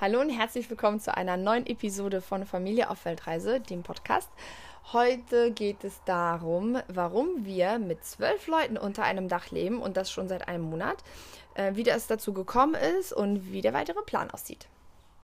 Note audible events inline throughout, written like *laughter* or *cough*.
Hallo und herzlich willkommen zu einer neuen Episode von Familie auf Weltreise, dem Podcast. Heute geht es darum, warum wir mit zwölf Leuten unter einem Dach leben und das schon seit einem Monat, äh, wie das dazu gekommen ist und wie der weitere Plan aussieht.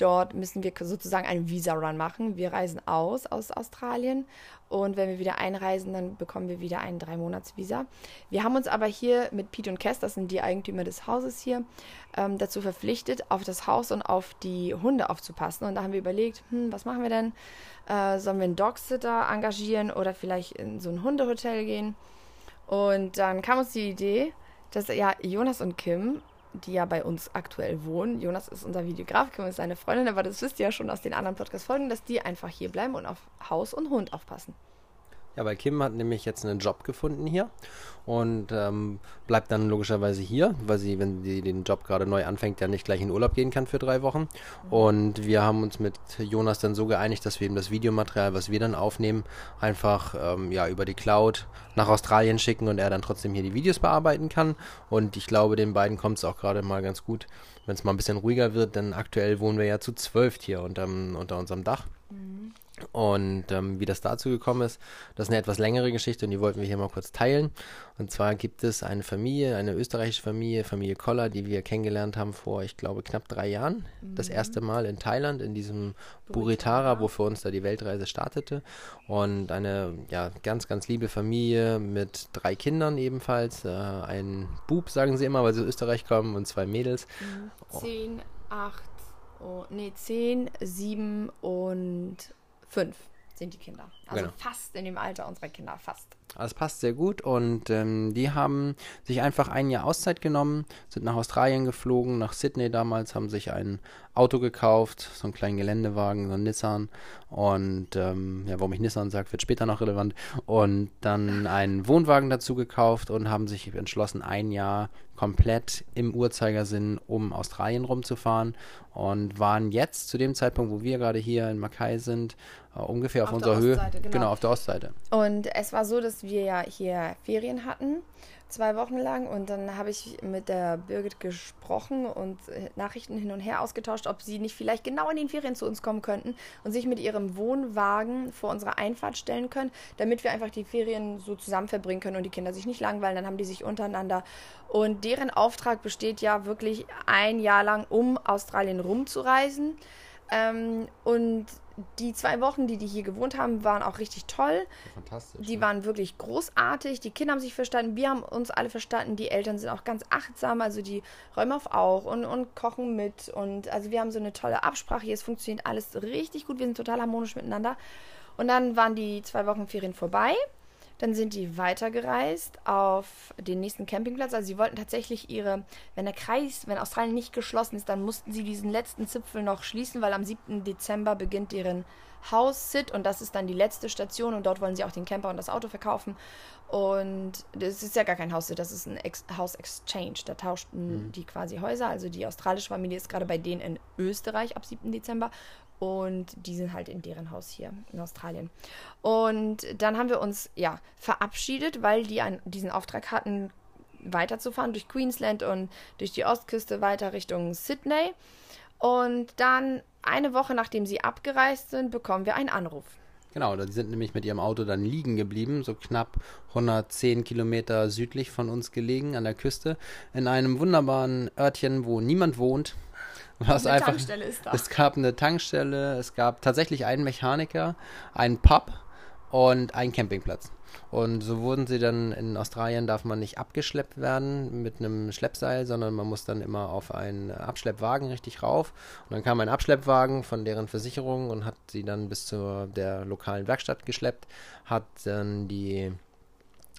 Dort müssen wir sozusagen einen Visa-Run machen. Wir reisen aus aus Australien und wenn wir wieder einreisen, dann bekommen wir wieder ein Drei-Monats-Visa. Wir haben uns aber hier mit Pete und Cass, das sind die Eigentümer des Hauses hier, ähm, dazu verpflichtet, auf das Haus und auf die Hunde aufzupassen. Und da haben wir überlegt, hm, was machen wir denn? Äh, sollen wir einen Dogsitter engagieren oder vielleicht in so ein Hundehotel gehen? Und dann kam uns die Idee, dass ja Jonas und Kim die ja bei uns aktuell wohnen. Jonas ist unser Videograf, Kim ist seine Freundin, aber das wisst ihr ja schon aus den anderen Podcast-Folgen, dass die einfach hier bleiben und auf Haus und Hund aufpassen. Ja, weil Kim hat nämlich jetzt einen Job gefunden hier und ähm, bleibt dann logischerweise hier, weil sie, wenn sie den Job gerade neu anfängt, ja nicht gleich in Urlaub gehen kann für drei Wochen. Mhm. Und wir haben uns mit Jonas dann so geeinigt, dass wir ihm das Videomaterial, was wir dann aufnehmen, einfach ähm, ja über die Cloud nach Australien schicken und er dann trotzdem hier die Videos bearbeiten kann. Und ich glaube, den beiden kommt es auch gerade mal ganz gut, wenn es mal ein bisschen ruhiger wird, denn aktuell wohnen wir ja zu zwölf hier unterm, unter unserem Dach. Mhm. Und ähm, wie das dazu gekommen ist, das ist eine etwas längere Geschichte und die wollten wir hier mal kurz teilen. Und zwar gibt es eine Familie, eine österreichische Familie, Familie Koller, die wir kennengelernt haben vor, ich glaube, knapp drei Jahren. Mhm. Das erste Mal in Thailand, in diesem Buritara, wo für uns da die Weltreise startete. Und eine ja, ganz, ganz liebe Familie mit drei Kindern ebenfalls. Äh, ein Bub, sagen sie immer, weil sie aus Österreich kommen, und zwei Mädels. Mhm. Zehn, acht, oh, nee, zehn, sieben und fünf sind die Kinder. Also genau. fast in dem Alter unserer Kinder, fast. Das passt sehr gut und ähm, die haben sich einfach ein Jahr Auszeit genommen, sind nach Australien geflogen, nach Sydney damals, haben sich ein Auto gekauft, so einen kleinen Geländewagen, so ein Nissan und ähm, ja, warum ich Nissan sage, wird später noch relevant und dann einen Wohnwagen dazu gekauft und haben sich entschlossen, ein Jahr komplett im Uhrzeigersinn um Australien rumzufahren und waren jetzt zu dem Zeitpunkt, wo wir gerade hier in Mackay sind, uh, ungefähr auf, auf unserer Höhe. Genau. genau, auf der Ostseite. Und es war so, dass wir ja hier Ferien hatten zwei Wochen lang und dann habe ich mit der Birgit gesprochen und Nachrichten hin und her ausgetauscht, ob sie nicht vielleicht genau in den Ferien zu uns kommen könnten und sich mit ihrem Wohnwagen vor unserer Einfahrt stellen können, damit wir einfach die Ferien so zusammen verbringen können und die Kinder sich nicht langweilen, dann haben die sich untereinander. Und deren Auftrag besteht ja wirklich ein Jahr lang, um Australien rumzureisen. Ähm, und die zwei Wochen, die die hier gewohnt haben, waren auch richtig toll. Fantastisch. Die ne? waren wirklich großartig. Die Kinder haben sich verstanden, wir haben uns alle verstanden. Die Eltern sind auch ganz achtsam, also die räumen auf auch und, und kochen mit. Und also wir haben so eine tolle Absprache hier. Es funktioniert alles richtig gut. Wir sind total harmonisch miteinander. Und dann waren die zwei Wochen Ferien vorbei. Dann sind die weitergereist auf den nächsten Campingplatz. Also sie wollten tatsächlich ihre, wenn der Kreis, wenn Australien nicht geschlossen ist, dann mussten sie diesen letzten Zipfel noch schließen, weil am 7. Dezember beginnt deren House-Sit und das ist dann die letzte Station und dort wollen sie auch den Camper und das Auto verkaufen. Und das ist ja gar kein House-Sit, das ist ein Ex House-Exchange. Da tauschten mhm. die quasi Häuser. Also die australische Familie ist gerade bei denen in Österreich ab 7. Dezember und die sind halt in deren Haus hier in Australien. Und dann haben wir uns ja verabschiedet, weil die einen, diesen Auftrag hatten, weiterzufahren durch Queensland und durch die Ostküste weiter Richtung Sydney. Und dann eine Woche nachdem sie abgereist sind, bekommen wir einen Anruf. Genau, die sind nämlich mit ihrem Auto dann liegen geblieben, so knapp 110 Kilometer südlich von uns gelegen an der Küste, in einem wunderbaren Örtchen, wo niemand wohnt, *laughs* was eine einfach, Tankstelle ist da. Es gab eine Tankstelle, es gab tatsächlich einen Mechaniker, einen Pub und einen Campingplatz. Und so wurden sie dann in Australien darf man nicht abgeschleppt werden mit einem Schleppseil, sondern man muss dann immer auf einen Abschleppwagen richtig rauf. Und dann kam ein Abschleppwagen von deren Versicherung und hat sie dann bis zu der lokalen Werkstatt geschleppt, hat dann die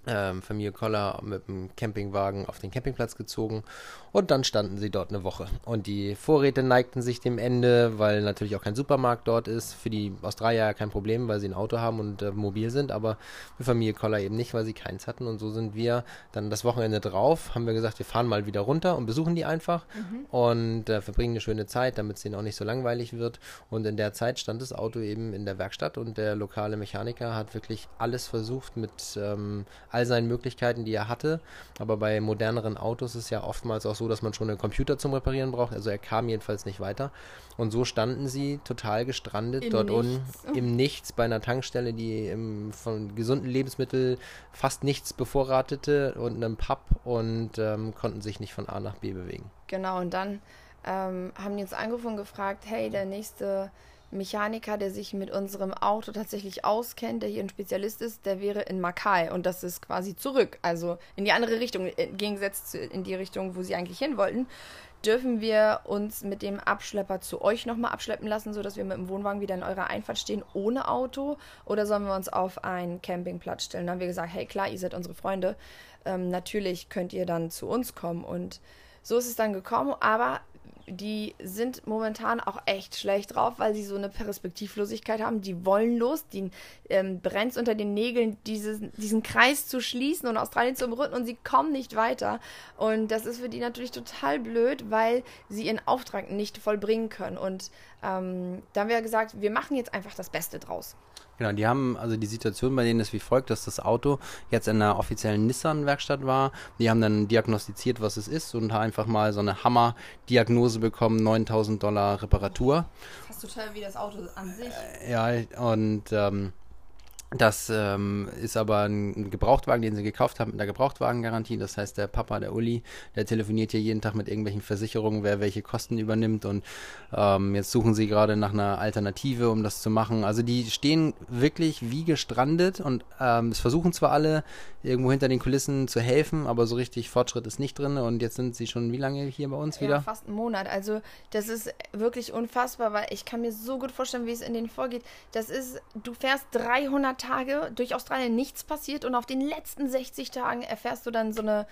ähm, Familie Koller mit dem Campingwagen auf den Campingplatz gezogen und dann standen sie dort eine Woche. Und die Vorräte neigten sich dem Ende, weil natürlich auch kein Supermarkt dort ist. Für die Australier ja kein Problem, weil sie ein Auto haben und äh, mobil sind, aber für Familie Koller eben nicht, weil sie keins hatten. Und so sind wir dann das Wochenende drauf, haben wir gesagt, wir fahren mal wieder runter und besuchen die einfach mhm. und äh, verbringen eine schöne Zeit, damit es ihnen auch nicht so langweilig wird. Und in der Zeit stand das Auto eben in der Werkstatt und der lokale Mechaniker hat wirklich alles versucht mit ähm, all seinen Möglichkeiten, die er hatte. Aber bei moderneren Autos ist es ja oftmals auch so, dass man schon einen Computer zum Reparieren braucht. Also er kam jedenfalls nicht weiter. Und so standen sie total gestrandet Im dort unten im Nichts bei einer Tankstelle, die im, von gesunden Lebensmitteln fast nichts bevorratete und einem Pub und ähm, konnten sich nicht von A nach B bewegen. Genau, und dann ähm, haben die uns angerufen und gefragt, hey, der nächste Mechaniker, der sich mit unserem Auto tatsächlich auskennt, der hier ein Spezialist ist, der wäre in Makai und das ist quasi zurück, also in die andere Richtung, im Gegensatz in die Richtung, wo sie eigentlich hin wollten. Dürfen wir uns mit dem Abschlepper zu euch nochmal abschleppen lassen, sodass wir mit dem Wohnwagen wieder in eurer Einfahrt stehen ohne Auto? Oder sollen wir uns auf einen Campingplatz stellen? Dann haben wir gesagt, hey klar, ihr seid unsere Freunde. Ähm, natürlich könnt ihr dann zu uns kommen. Und so ist es dann gekommen, aber die sind momentan auch echt schlecht drauf, weil sie so eine Perspektivlosigkeit haben. Die wollen los, die ähm, brennt unter den Nägeln, dieses, diesen Kreis zu schließen und Australien zu umründen und sie kommen nicht weiter. Und das ist für die natürlich total blöd, weil sie ihren Auftrag nicht vollbringen können. Und ähm, da haben wir gesagt, wir machen jetzt einfach das Beste draus. Genau, die haben, also die Situation bei denen ist wie folgt, dass das Auto jetzt in einer offiziellen Nissan-Werkstatt war. Die haben dann diagnostiziert, was es ist und einfach mal so eine Hammer-Diagnose bekommen, 9000 Dollar Reparatur. Fast so teuer wie das Auto an sich. Ja, und ähm, das ähm, ist aber ein Gebrauchtwagen, den sie gekauft haben mit einer Gebrauchtwagengarantie. Das heißt, der Papa, der Uli, der telefoniert hier jeden Tag mit irgendwelchen Versicherungen, wer welche Kosten übernimmt. Und ähm, jetzt suchen sie gerade nach einer Alternative, um das zu machen. Also die stehen wirklich wie gestrandet und ähm, es versuchen zwar alle irgendwo hinter den Kulissen zu helfen, aber so richtig Fortschritt ist nicht drin. Und jetzt sind sie schon wie lange hier bei uns wieder? Ja, fast einen Monat. Also das ist wirklich unfassbar, weil ich kann mir so gut vorstellen, wie es in denen vorgeht. Das ist, du fährst 300 Tage durch Australien nichts passiert und auf den letzten 60 Tagen erfährst du dann so eine,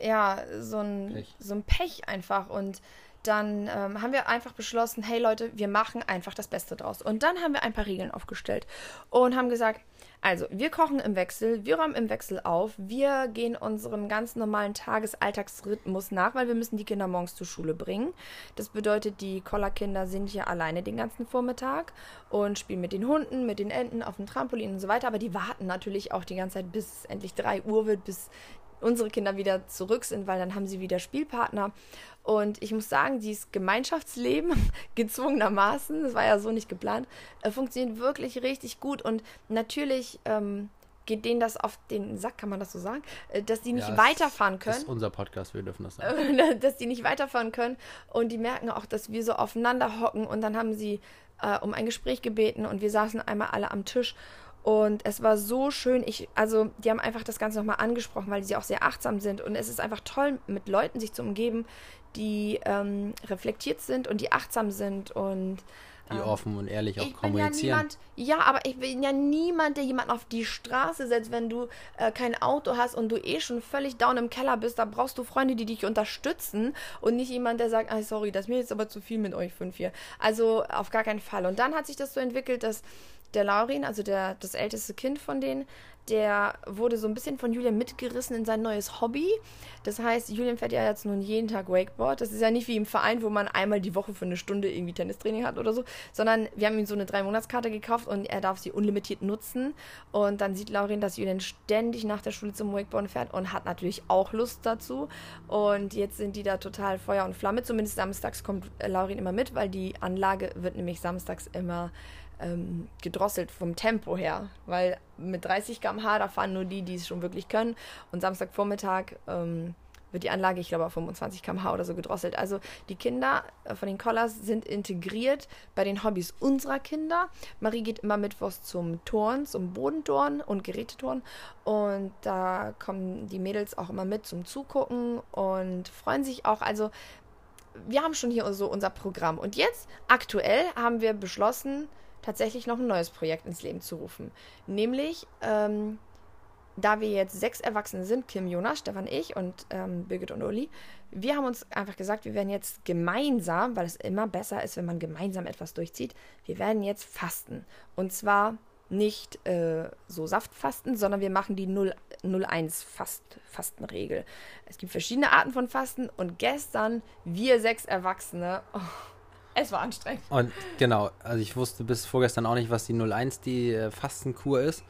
ja, so ein Pech, so ein Pech einfach und dann ähm, haben wir einfach beschlossen, hey Leute, wir machen einfach das Beste draus. Und dann haben wir ein paar Regeln aufgestellt und haben gesagt, also, wir kochen im Wechsel, wir räumen im Wechsel auf, wir gehen unserem ganz normalen Tagesalltagsrhythmus nach, weil wir müssen die Kinder morgens zur Schule bringen. Das bedeutet, die Kollerkinder sind hier alleine den ganzen Vormittag und spielen mit den Hunden, mit den Enten auf dem Trampolin und so weiter, aber die warten natürlich auch die ganze Zeit, bis es endlich 3 Uhr wird, bis unsere Kinder wieder zurück sind, weil dann haben sie wieder Spielpartner. Und ich muss sagen, dieses Gemeinschaftsleben *laughs* gezwungenermaßen, das war ja so nicht geplant, äh, funktioniert wirklich richtig gut. Und natürlich ähm, geht denen das auf den Sack, kann man das so sagen, äh, dass die nicht ja, weiterfahren können. Das ist unser Podcast, wir dürfen das sagen. *laughs* dass die nicht weiterfahren können. Und die merken auch, dass wir so aufeinander hocken. Und dann haben sie äh, um ein Gespräch gebeten und wir saßen einmal alle am Tisch und es war so schön. Ich, also, die haben einfach das Ganze nochmal angesprochen, weil sie auch sehr achtsam sind. Und es ist einfach toll, mit Leuten sich zu umgeben, die ähm, reflektiert sind und die achtsam sind und die ähm, offen und ehrlich auch kommunizieren. Ja, niemand, ja, aber ich bin ja niemand, der jemanden auf die Straße setzt, wenn du äh, kein Auto hast und du eh schon völlig down im Keller bist. Da brauchst du Freunde, die dich unterstützen und nicht jemand, der sagt, ah, sorry, das ist mir jetzt aber zu viel mit euch fünf hier. Also auf gar keinen Fall. Und dann hat sich das so entwickelt, dass der Laurin, also der, das älteste Kind von denen, der wurde so ein bisschen von Julian mitgerissen in sein neues Hobby. Das heißt, Julian fährt ja jetzt nun jeden Tag Wakeboard. Das ist ja nicht wie im Verein, wo man einmal die Woche für eine Stunde irgendwie Tennistraining hat oder so, sondern wir haben ihm so eine Drei-Monats-Karte gekauft und er darf sie unlimitiert nutzen. Und dann sieht Laurin, dass Julian ständig nach der Schule zum Wakeboard fährt und hat natürlich auch Lust dazu. Und jetzt sind die da total Feuer und Flamme. Zumindest samstags kommt Laurin immer mit, weil die Anlage wird nämlich samstags immer ähm, gedrosselt vom Tempo her, weil mit 30 km/h, da fahren nur die, die es schon wirklich können. Und Samstagvormittag ähm, wird die Anlage, ich glaube, auf 25 km/h oder so gedrosselt. Also die Kinder äh, von den Collars sind integriert bei den Hobbys unserer Kinder. Marie geht immer mittwochs zum Turn, zum Bodenturn und Geräteturn. Und da kommen die Mädels auch immer mit zum Zugucken und freuen sich auch. Also wir haben schon hier so unser Programm. Und jetzt, aktuell, haben wir beschlossen, tatsächlich noch ein neues Projekt ins Leben zu rufen. Nämlich ähm, da wir jetzt sechs Erwachsene sind, Kim, Jonas, Stefan, ich und ähm, Birgit und Uli, wir haben uns einfach gesagt, wir werden jetzt gemeinsam, weil es immer besser ist, wenn man gemeinsam etwas durchzieht, wir werden jetzt fasten. Und zwar nicht äh, so Saftfasten, sondern wir machen die 0-1 Fast, Fastenregel. Es gibt verschiedene Arten von Fasten und gestern, wir sechs Erwachsene, oh, es war anstrengend. Und genau, also ich wusste bis vorgestern auch nicht, was die 01, die äh, Fastenkur ist.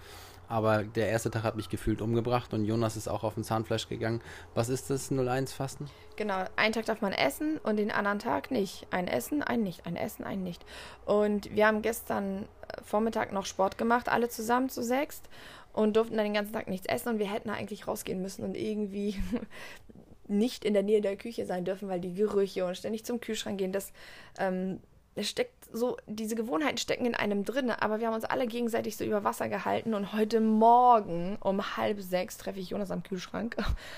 Aber der erste Tag hat mich gefühlt umgebracht und Jonas ist auch auf den Zahnfleisch gegangen. Was ist das 01 Fasten? Genau, einen Tag darf man essen und den anderen Tag nicht. Ein Essen, ein nicht, ein Essen, ein nicht. Und wir haben gestern äh, Vormittag noch Sport gemacht, alle zusammen zu sechst und durften dann den ganzen Tag nichts essen und wir hätten eigentlich rausgehen müssen und irgendwie nicht in der Nähe der Küche sein dürfen, weil die Gerüche und ständig zum Kühlschrank gehen, das ähm, steckt so, diese Gewohnheiten stecken in einem drin, aber wir haben uns alle gegenseitig so über Wasser gehalten und heute Morgen um halb sechs treffe ich Jonas am Kühlschrank.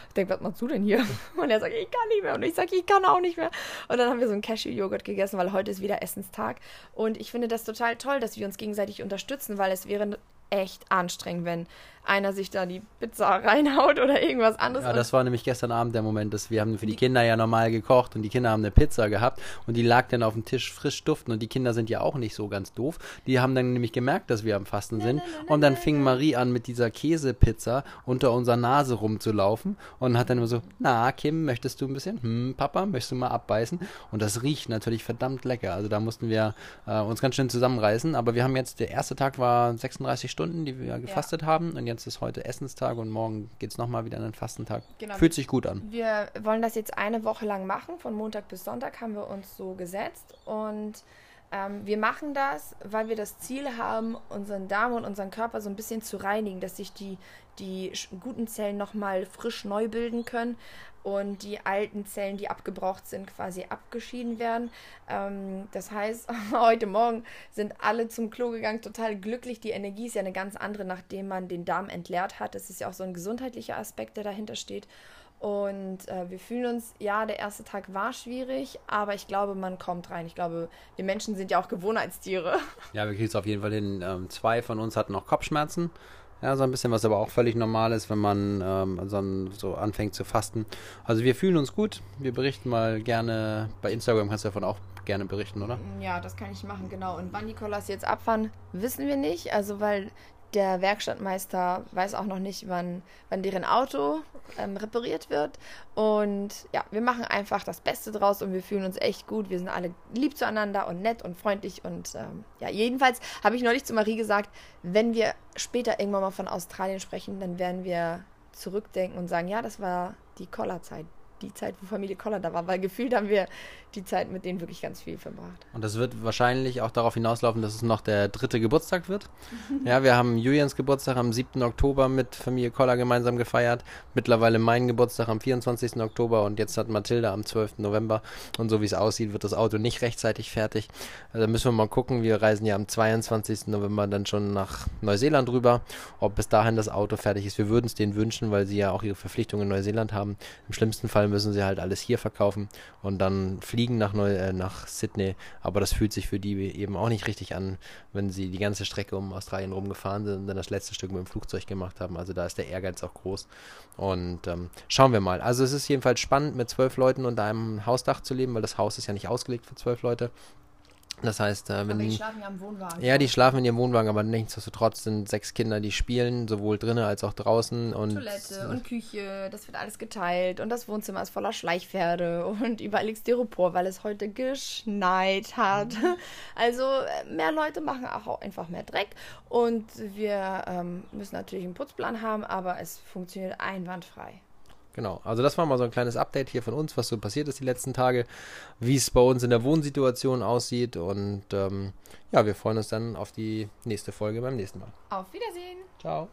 Ich denke, was machst du denn hier? *laughs* Und er sagt, ich kann nicht mehr. Und ich sage, ich kann auch nicht mehr. Und dann haben wir so einen Cashew-Joghurt gegessen, weil heute ist wieder Essenstag. Und ich finde das total toll, dass wir uns gegenseitig unterstützen, weil es wäre echt anstrengend, wenn einer sich da die Pizza *laughs* reinhaut oder irgendwas anderes. Ja, das war nämlich gestern Abend der Moment, dass wir haben für die, die Kinder ja normal gekocht und die Kinder haben eine Pizza gehabt und die lag dann auf dem Tisch frisch duften und die Kinder sind ja auch nicht so ganz doof. Die haben dann nämlich gemerkt, dass wir am Fasten sind und dann fing Marie an mit dieser Käsepizza unter unserer Nase rumzulaufen und hat dann immer so, na Kim, möchtest du ein bisschen? Hm, Papa, möchtest du mal abbeißen? Und das riecht natürlich verdammt lecker. Also da mussten wir äh, uns ganz schön zusammenreißen, aber wir haben jetzt, der erste Tag war 36 Stunden, die wir gefastet ja. haben und jetzt jetzt ist heute Essenstag und morgen geht es nochmal wieder an den Fastentag. Genau. Fühlt sich gut an. Wir wollen das jetzt eine Woche lang machen. Von Montag bis Sonntag haben wir uns so gesetzt. Und ähm, wir machen das, weil wir das Ziel haben, unseren Darm und unseren Körper so ein bisschen zu reinigen, dass sich die, die guten Zellen nochmal frisch neu bilden können und die alten Zellen, die abgebraucht sind, quasi abgeschieden werden. Ähm, das heißt, *laughs* heute Morgen sind alle zum Klo gegangen, total glücklich. Die Energie ist ja eine ganz andere, nachdem man den Darm entleert hat. Das ist ja auch so ein gesundheitlicher Aspekt, der dahinter steht. Und äh, wir fühlen uns, ja, der erste Tag war schwierig, aber ich glaube, man kommt rein. Ich glaube, wir Menschen sind ja auch Gewohnheitstiere. *laughs* Ja, wir kriegen es auf jeden Fall hin. Ähm, zwei von uns hatten noch Kopfschmerzen. Ja, so ein bisschen, was aber auch völlig normal ist, wenn man ähm, so, so, anfängt zu fasten. Also wir fühlen uns gut. Wir berichten mal gerne. Bei Instagram kannst du davon auch gerne berichten, oder? Ja, das kann ich machen, genau. Und wann die Collas jetzt abfahren, wissen wir nicht. Also weil der Werkstattmeister weiß auch noch nicht, wann, wann deren Auto ähm, repariert wird. Und ja, wir machen einfach das Beste draus und wir fühlen uns echt gut. Wir sind alle lieb zueinander und nett und freundlich. Und ähm, ja, jedenfalls habe ich neulich zu Marie gesagt, wenn wir später irgendwann mal von Australien sprechen, dann werden wir zurückdenken und sagen, ja, das war die Collerzeit die Zeit, wo Familie Koller da war, weil gefühlt haben wir die Zeit mit denen wirklich ganz viel verbracht. Und das wird wahrscheinlich auch darauf hinauslaufen, dass es noch der dritte Geburtstag wird. ja, wir haben Julians Geburtstag am 7. Oktober mit Familie Koller gemeinsam gefeiert. Mittlerweile meinen Geburtstag am 24. Oktober und jetzt hat Mathilda am 12. November. Und so wie es aussieht, wird das Auto nicht rechtzeitig fertig. Also müssen wir mal gucken. Wir reisen ja am 22. November dann schon nach Neuseeland rüber. Ob bis dahin das Auto fertig ist. Wir würden es denen wünschen, weil sie ja auch ihre Verpflichtungen in Neuseeland haben. Im schlimmsten Fall müssen sie halt alles hier verkaufen und dann fliegen nach, Neu äh, nach Sydney. Aber das fühlt sich für die eben auch nicht richtig an, wenn sie die ganze Strecke um Australien rumgefahren sind und dann das letzte Stück mit dem Flugzeug gemacht haben. Also da ist der Ehrgeiz auch groß. Und ähm, schauen wir mal. Also es ist jedenfalls spannend, mit zwölf Leuten unter einem Hausdach zu leben, weil das Haus ist ja nicht ausgelegt für zwölf Leute. Das heißt, äh, wenn. Aber die schlafen ja im Wohnwagen. Ja, die schlafen in ihrem Wohnwagen, aber nichtsdestotrotz sind sechs Kinder, die spielen, sowohl drinnen als auch draußen. Und Toilette und Küche, das wird alles geteilt und das Wohnzimmer ist voller Schleichpferde *laughs* und überall liegt Styropor, weil es heute geschneit hat. Mhm. *laughs* Also äh, mehr Leute machen auch einfach mehr Dreck und wir ähm, müssen natürlich einen Putzplan haben, aber es funktioniert einwandfrei. Genau, also das war mal so ein kleines Update hier von uns, was so passiert ist die letzten Tage, wie es bei uns in der Wohnsituation aussieht und ähm, ja, wir freuen uns dann auf die nächste Folge beim nächsten Mal. Auf Wiedersehen. Ciao.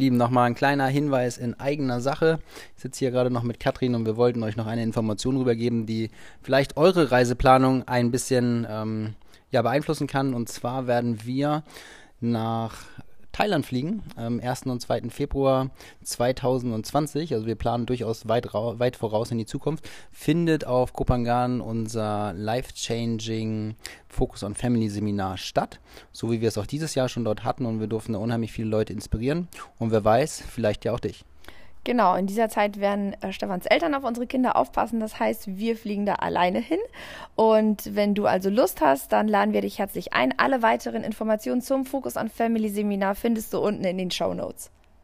Lieben, nochmal ein kleiner Hinweis in eigener Sache. Ich sitze hier gerade noch mit Katrin und wir wollten euch noch eine Information rübergeben, die vielleicht eure Reiseplanung ein bisschen ähm, ja, beeinflussen kann. Und zwar werden wir nach Thailand fliegen, am 1. und 2. Februar 2020. Also wir planen durchaus weit, weit voraus in die Zukunft. Findet auf Kopangan unser Life-Changing Focus on Family Seminar statt. So wie wir es auch dieses Jahr schon dort hatten und wir durften da unheimlich viele Leute inspirieren. Und wer weiß, vielleicht ja auch dich. Genau, in dieser Zeit werden äh, Stefans Eltern auf unsere Kinder aufpassen. Das heißt, wir fliegen da alleine hin. Und wenn du also Lust hast, dann laden wir dich herzlich ein. Alle weiteren Informationen zum Focus on Family Seminar findest du unten in den Show Notes.